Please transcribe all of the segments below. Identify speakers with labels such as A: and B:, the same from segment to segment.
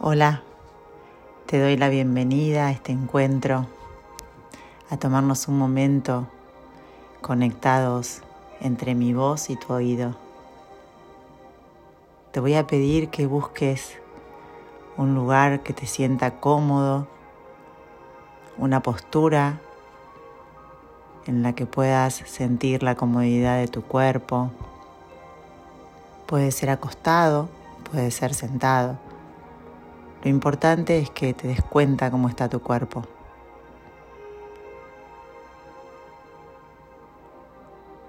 A: Hola, te doy la bienvenida a este encuentro, a tomarnos un momento conectados entre mi voz y tu oído. Te voy a pedir que busques un lugar que te sienta cómodo, una postura en la que puedas sentir la comodidad de tu cuerpo. Puede ser acostado, puede ser sentado lo importante es que te des cuenta cómo está tu cuerpo.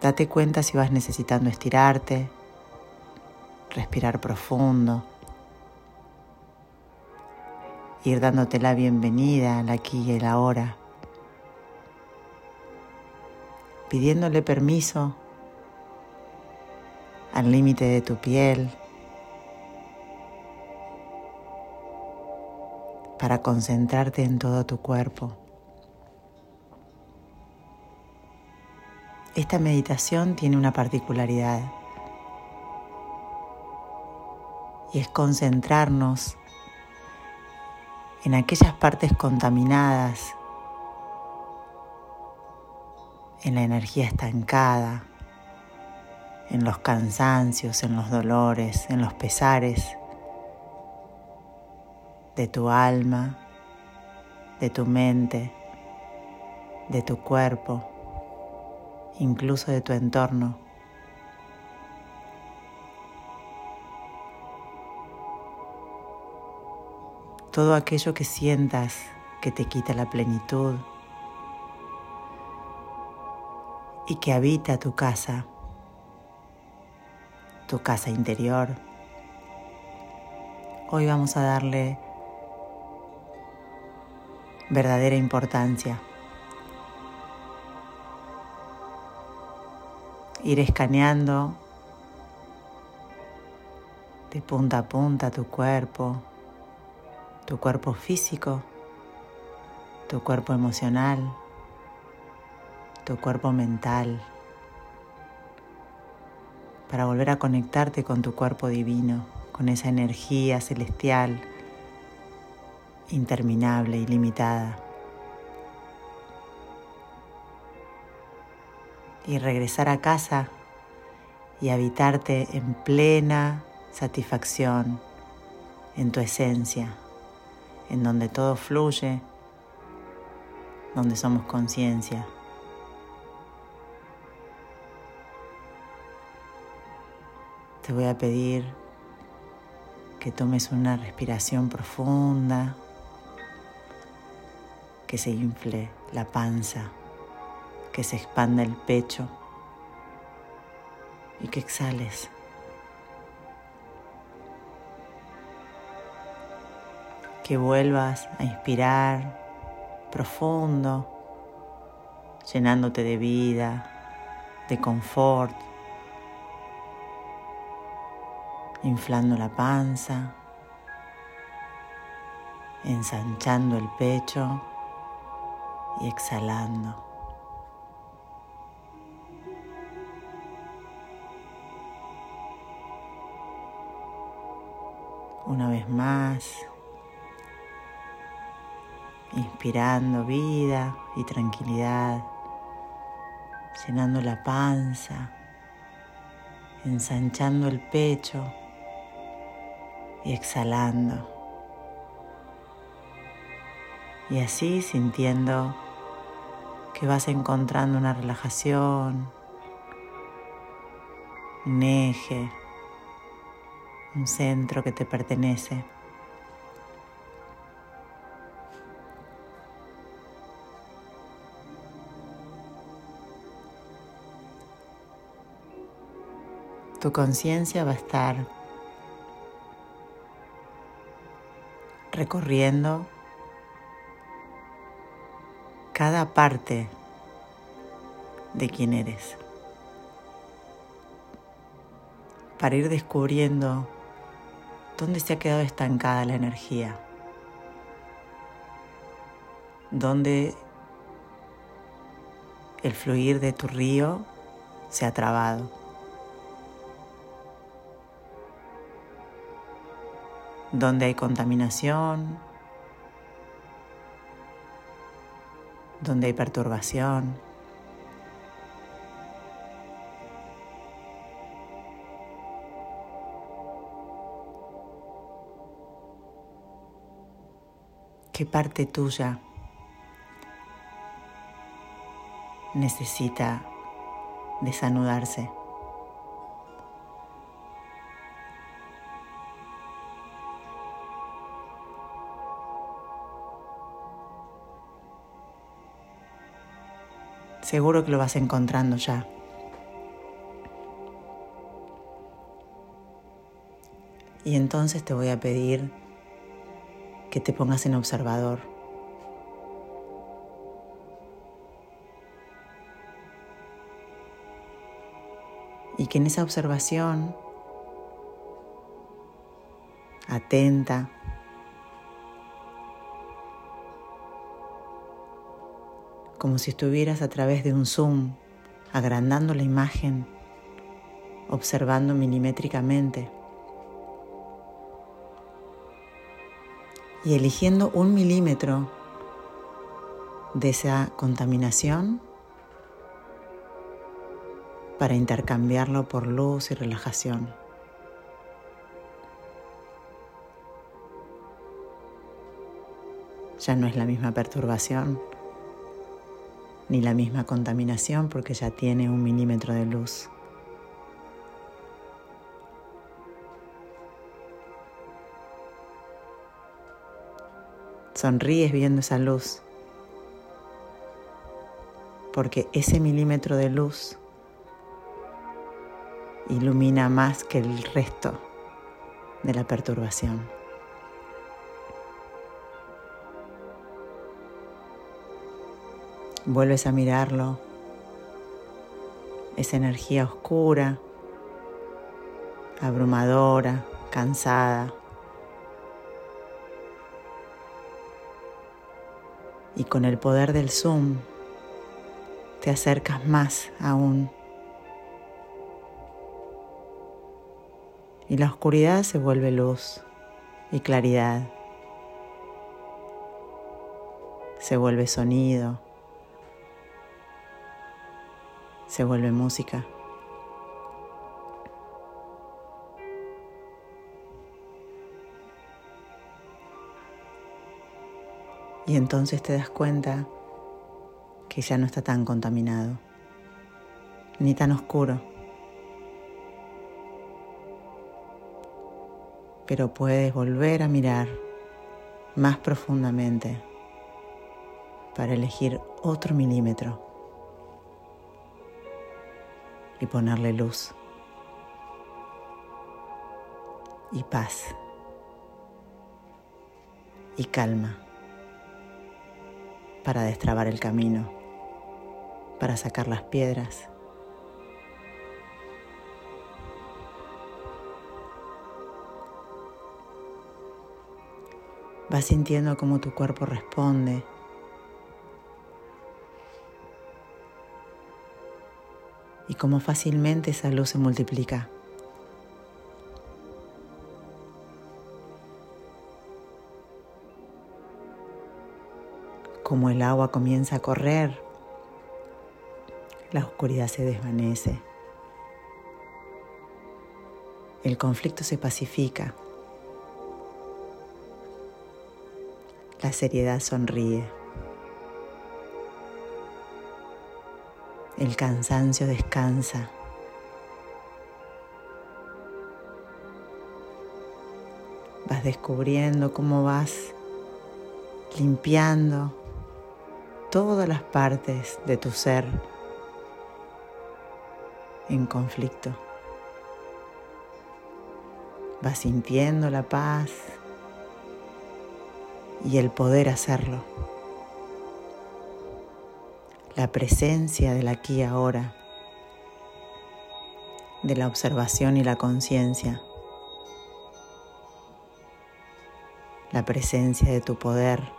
A: Date cuenta si vas necesitando estirarte, respirar profundo, ir dándote la bienvenida al aquí y el ahora, pidiéndole permiso al límite de tu piel, para concentrarte en todo tu cuerpo. Esta meditación tiene una particularidad y es concentrarnos en aquellas partes contaminadas, en la energía estancada, en los cansancios, en los dolores, en los pesares de tu alma, de tu mente, de tu cuerpo, incluso de tu entorno. Todo aquello que sientas que te quita la plenitud y que habita tu casa, tu casa interior. Hoy vamos a darle verdadera importancia. Ir escaneando de punta a punta tu cuerpo, tu cuerpo físico, tu cuerpo emocional, tu cuerpo mental, para volver a conectarte con tu cuerpo divino, con esa energía celestial interminable, ilimitada. Y regresar a casa y habitarte en plena satisfacción, en tu esencia, en donde todo fluye, donde somos conciencia. Te voy a pedir que tomes una respiración profunda que se infle la panza, que se expanda el pecho y que exhales. Que vuelvas a inspirar profundo, llenándote de vida, de confort, inflando la panza, ensanchando el pecho y exhalando. Una vez más, inspirando vida y tranquilidad, llenando la panza, ensanchando el pecho y exhalando. Y así sintiendo que vas encontrando una relajación, un eje, un centro que te pertenece. Tu conciencia va a estar recorriendo cada parte de quién eres. Para ir descubriendo dónde se ha quedado estancada la energía, dónde el fluir de tu río se ha trabado. donde hay contaminación, donde hay perturbación. ¿Qué parte tuya necesita desanudarse? Seguro que lo vas encontrando ya. Y entonces te voy a pedir que te pongas en observador. Y que en esa observación, atenta, como si estuvieras a través de un zoom, agrandando la imagen, observando milimétricamente y eligiendo un milímetro de esa contaminación para intercambiarlo por luz y relajación. Ya no es la misma perturbación ni la misma contaminación porque ya tiene un milímetro de luz. Sonríes viendo esa luz porque ese milímetro de luz ilumina más que el resto de la perturbación. Vuelves a mirarlo, esa energía oscura, abrumadora, cansada. Y con el poder del zoom te acercas más aún. Y la oscuridad se vuelve luz y claridad. Se vuelve sonido se vuelve música. Y entonces te das cuenta que ya no está tan contaminado, ni tan oscuro. Pero puedes volver a mirar más profundamente para elegir otro milímetro y ponerle luz y paz y calma para destrabar el camino, para sacar las piedras. Vas sintiendo cómo tu cuerpo responde y cómo fácilmente esa luz se multiplica. Como el agua comienza a correr, la oscuridad se desvanece. El conflicto se pacifica. La seriedad sonríe. El cansancio descansa. Vas descubriendo cómo vas limpiando todas las partes de tu ser en conflicto. Vas sintiendo la paz y el poder hacerlo la presencia del aquí y ahora, de la observación y la conciencia, la presencia de tu poder.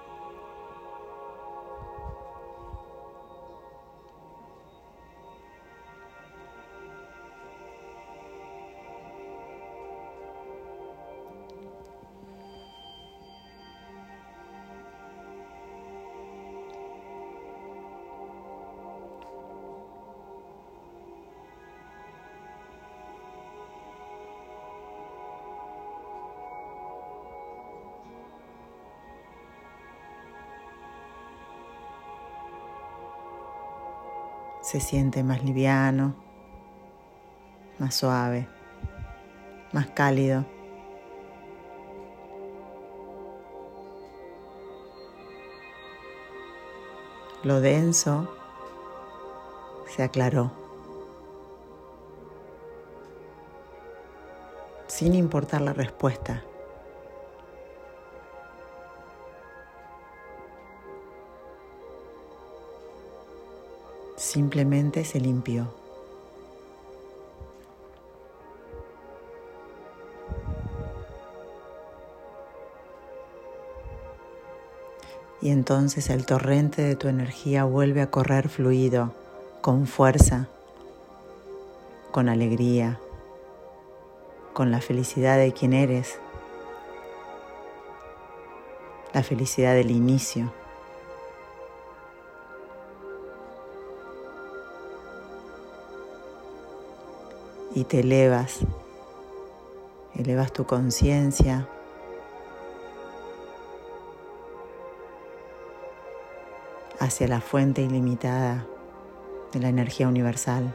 A: Se siente más liviano, más suave, más cálido. Lo denso se aclaró. Sin importar la respuesta. Simplemente se limpió. y entonces el torrente de tu energía vuelve a correr fluido, con fuerza, con alegría, con la felicidad de quien eres, la felicidad del inicio. Y te elevas, elevas tu conciencia. hacia la fuente ilimitada de la energía universal.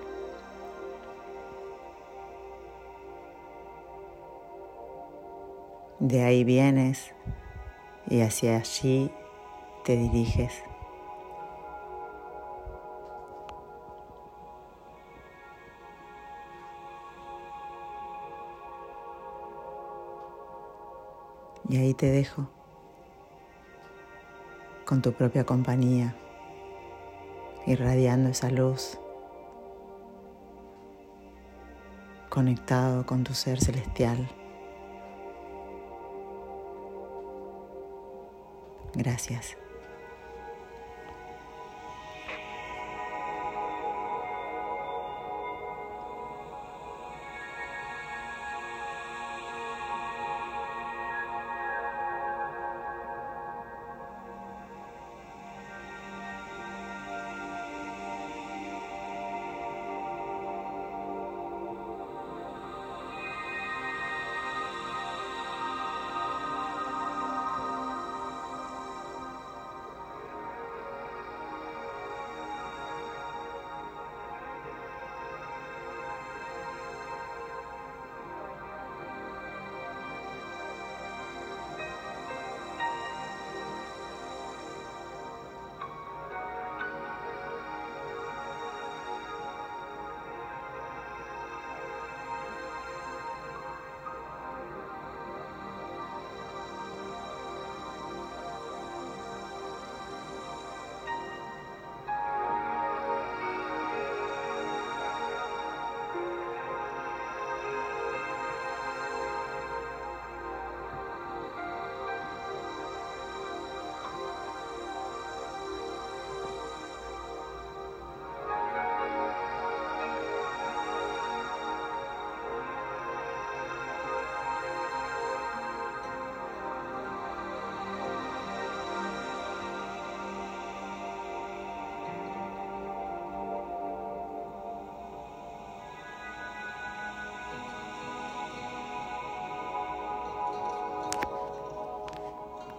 A: De ahí vienes y hacia allí te diriges. Y ahí te dejo con tu propia compañía, irradiando esa luz, conectado con tu ser celestial. Gracias.